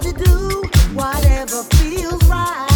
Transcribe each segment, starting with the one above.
to do whatever feels right.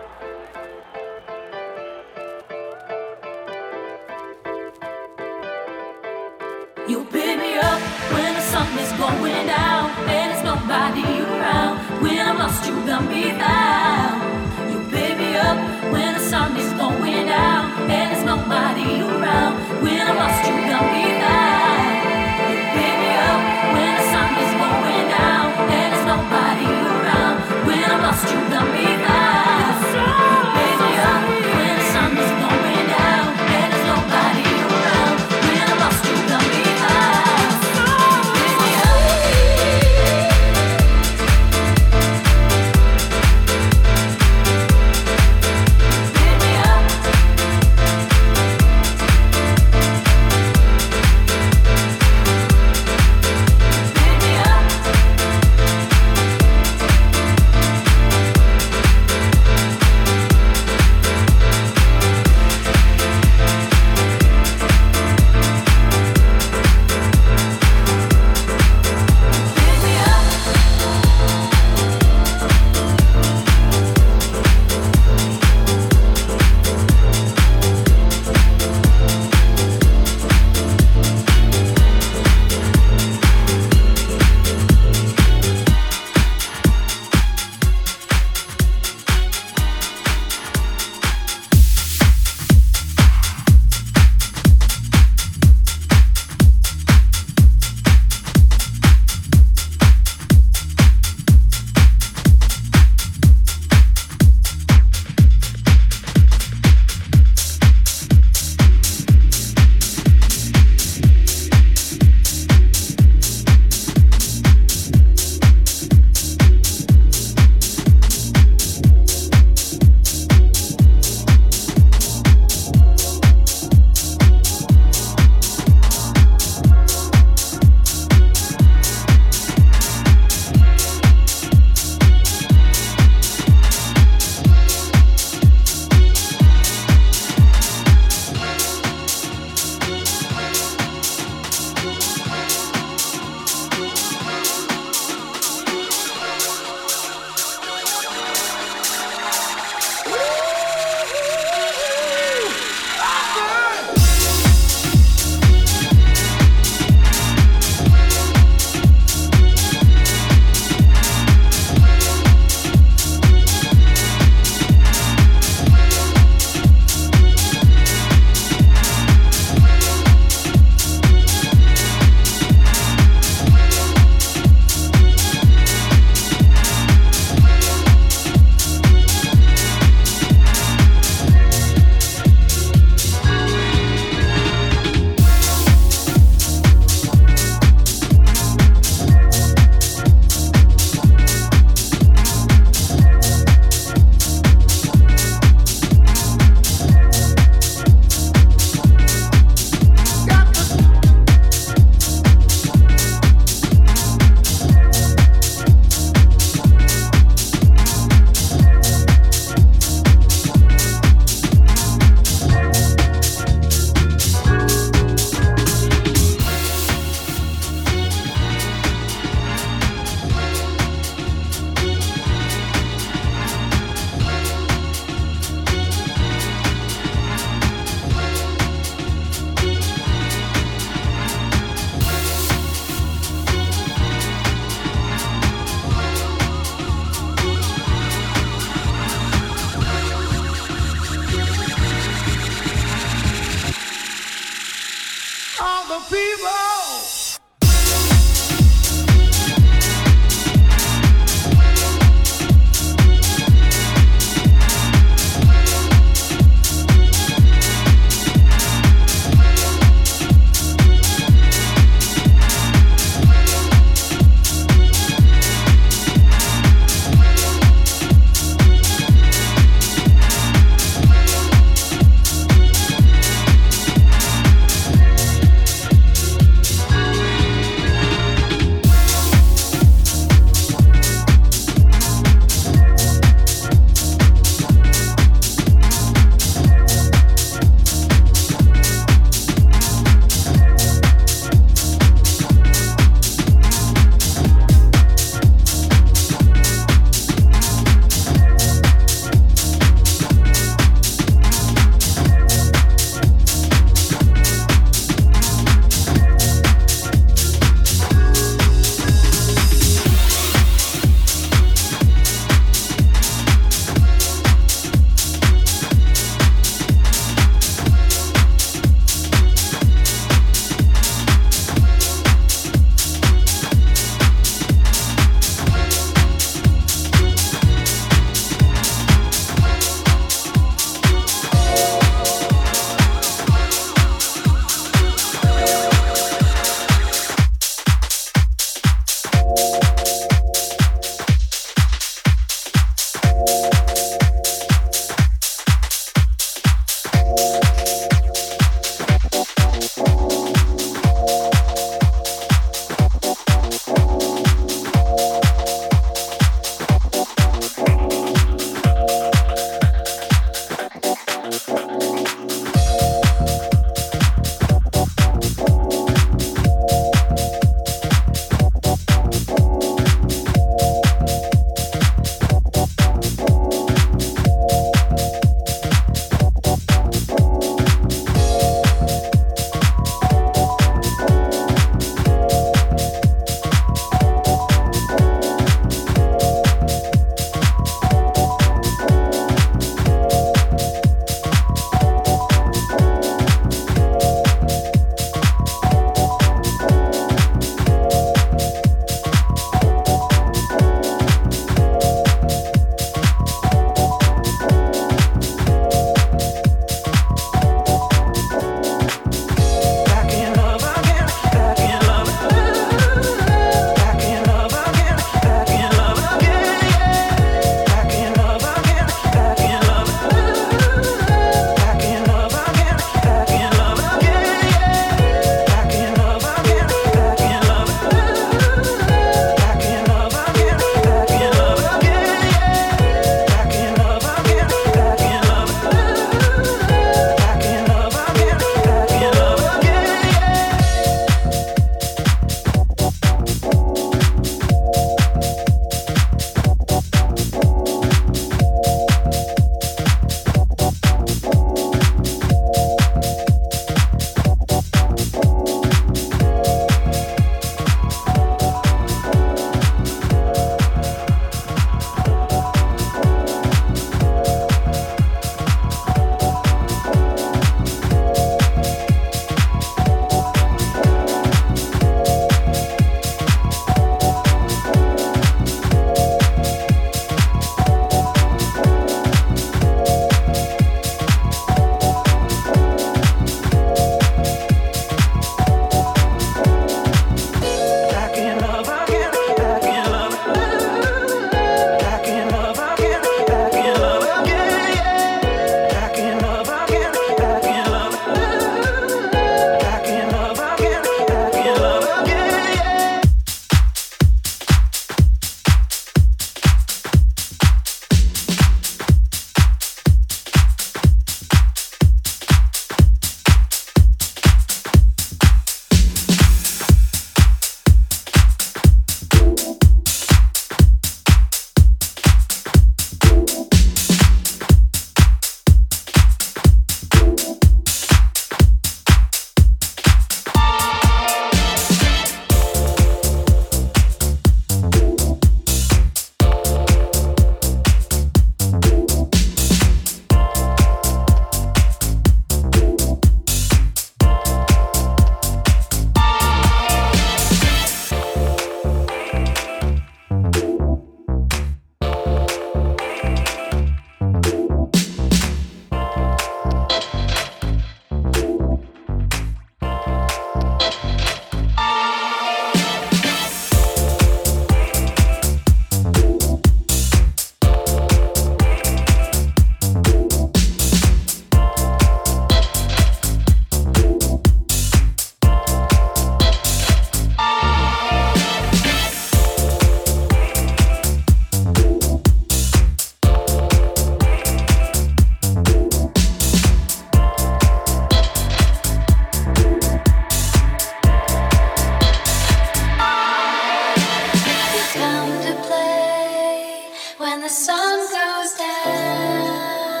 the sun goes down,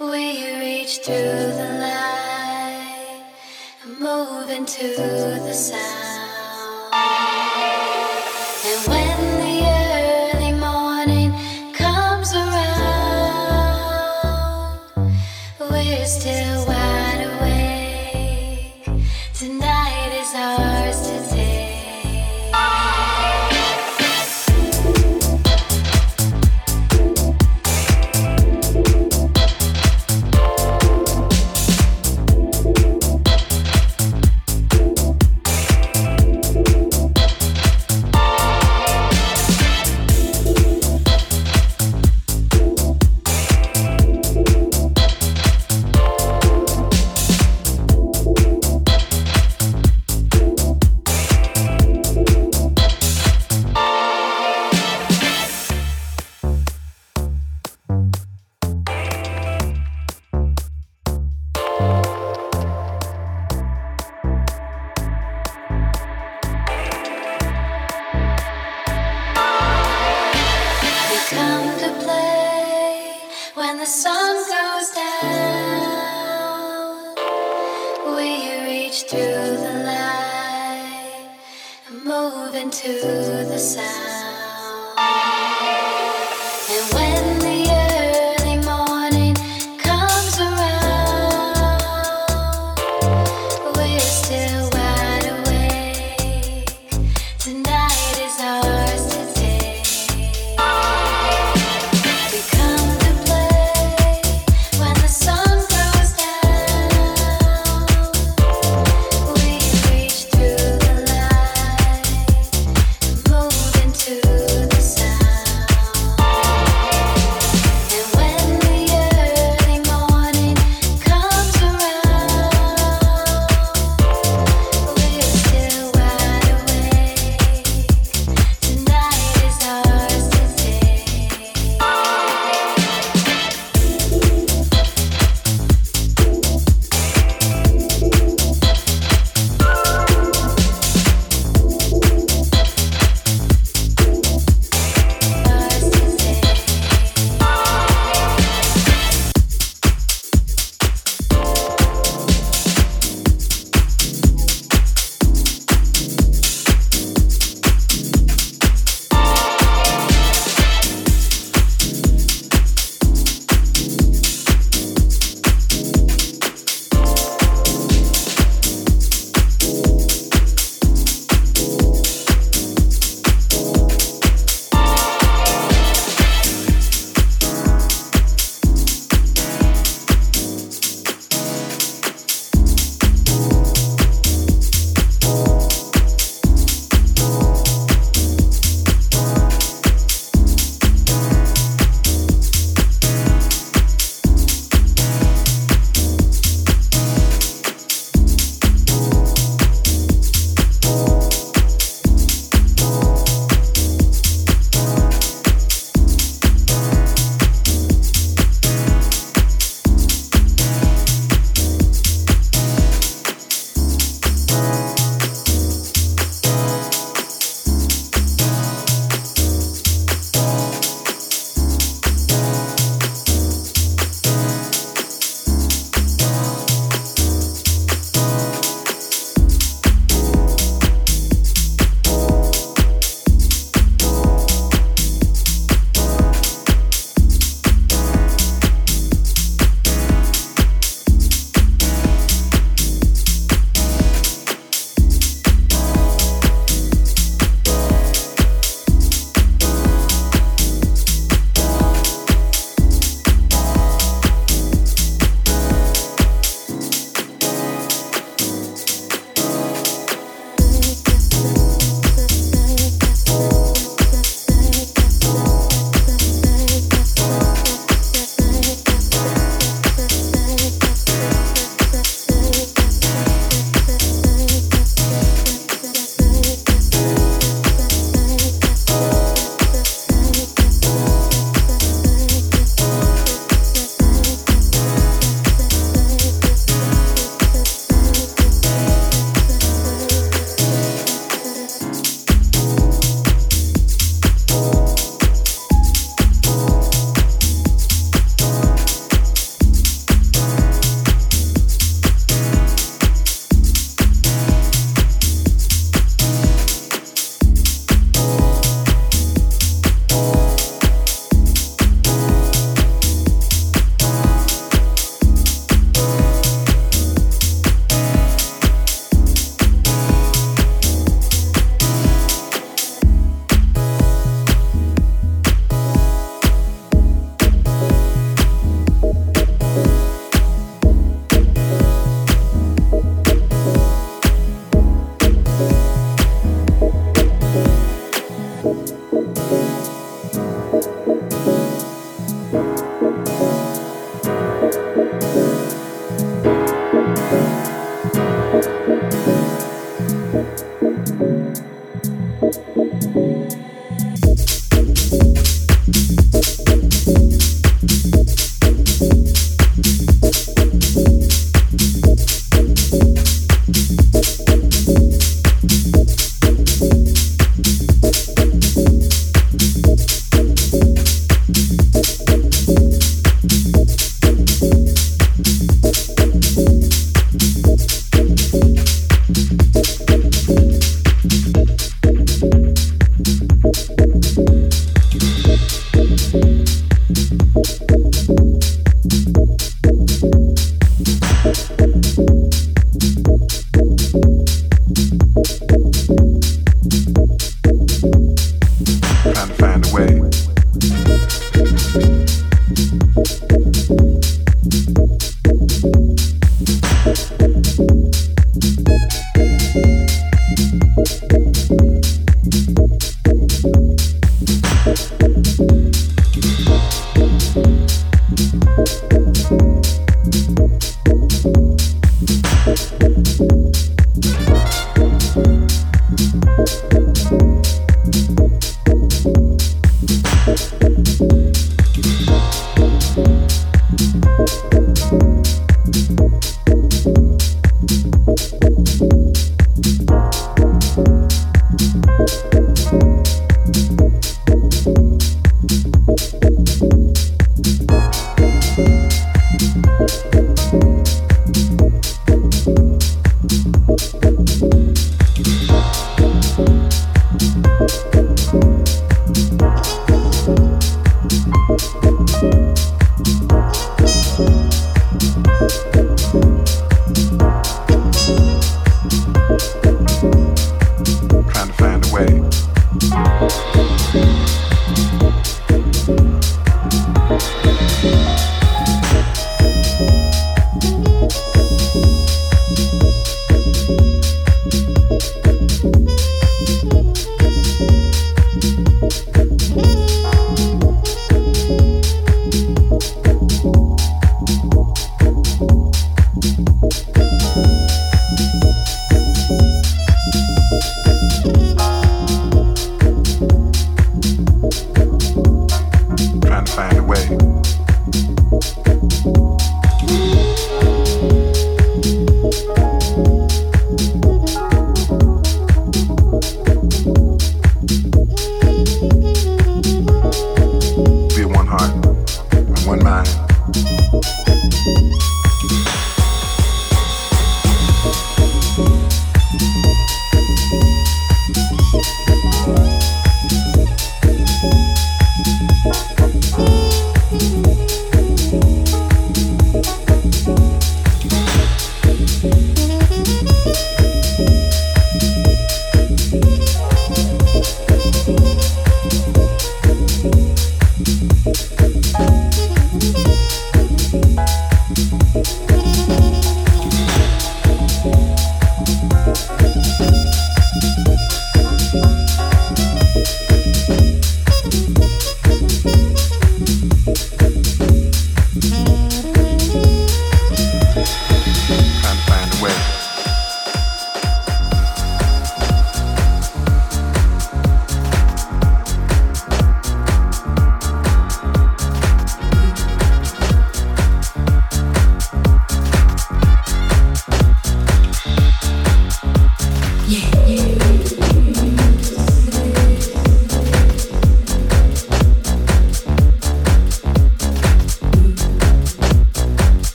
We reach through the light and move into the sound?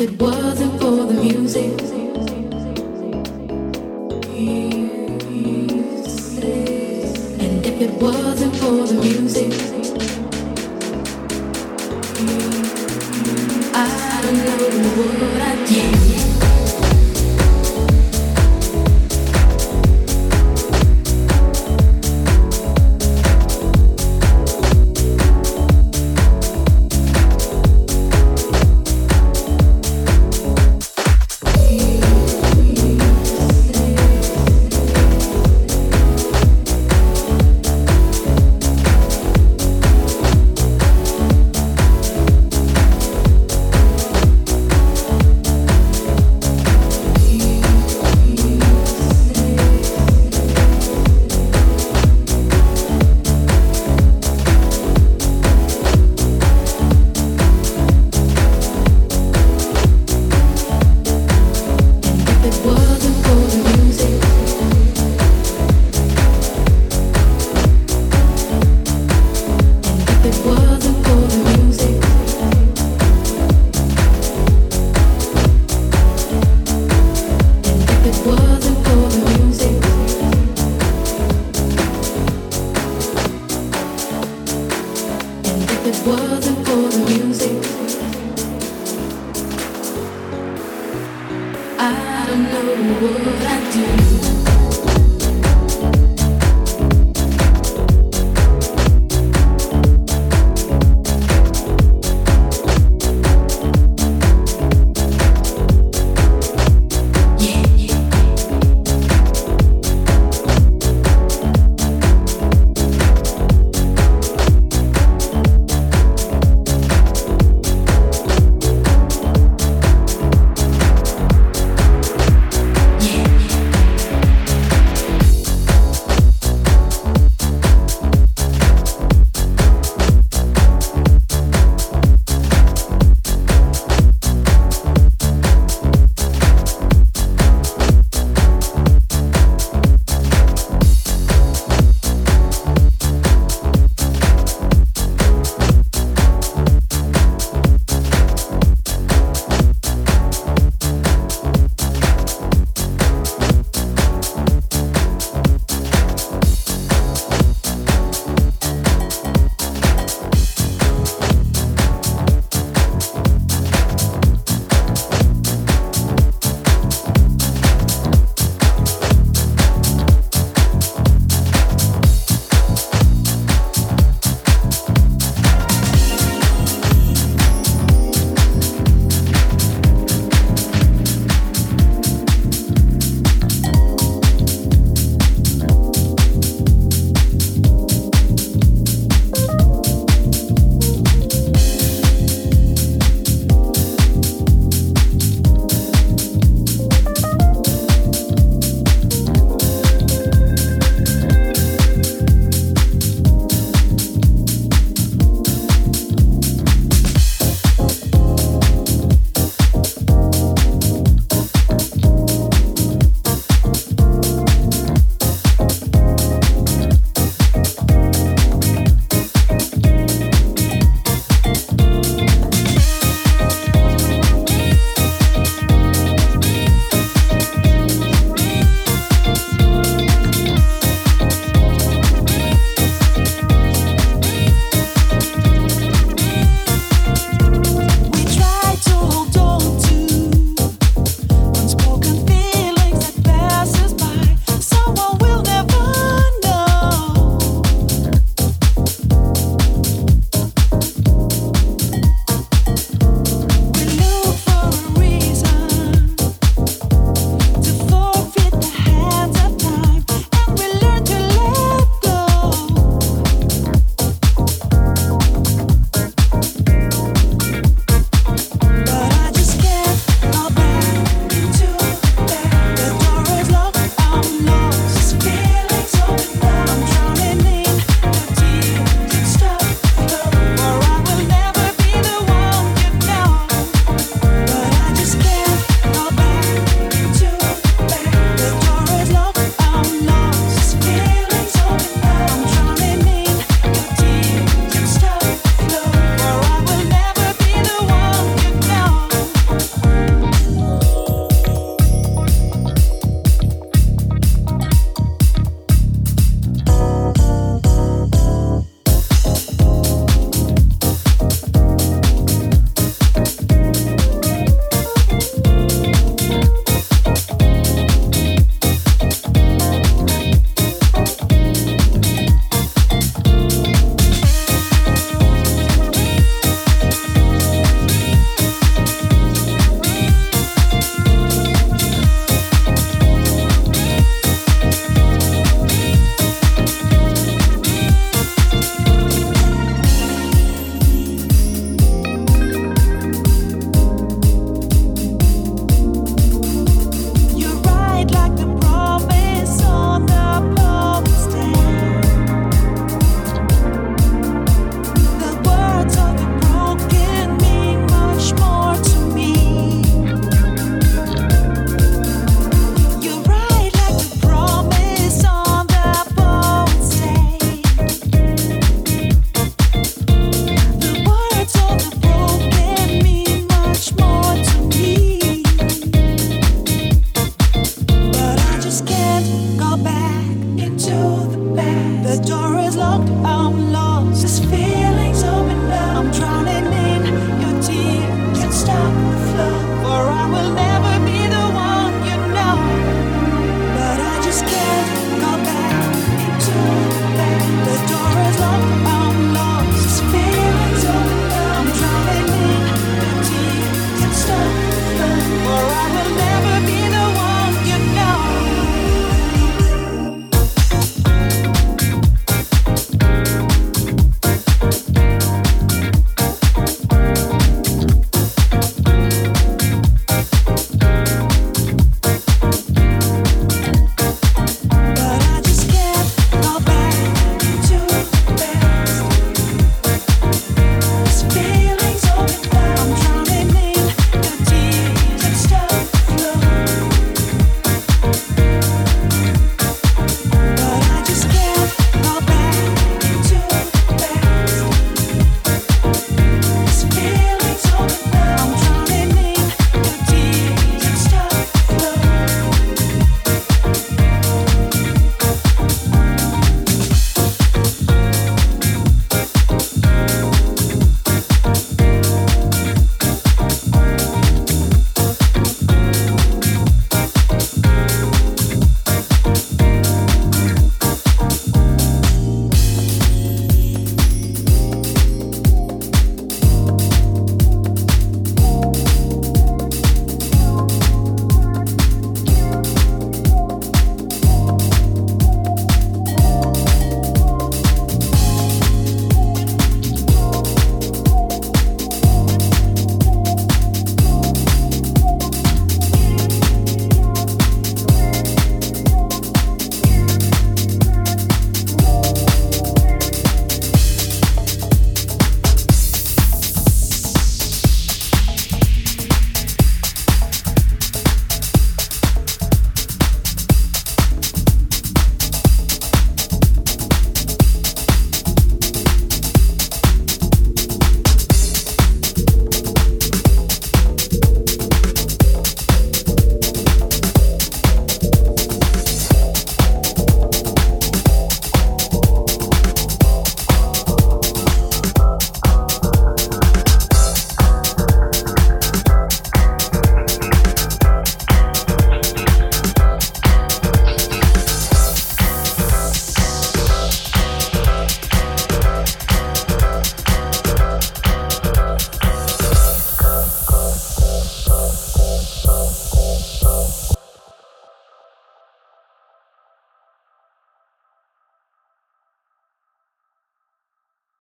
it was.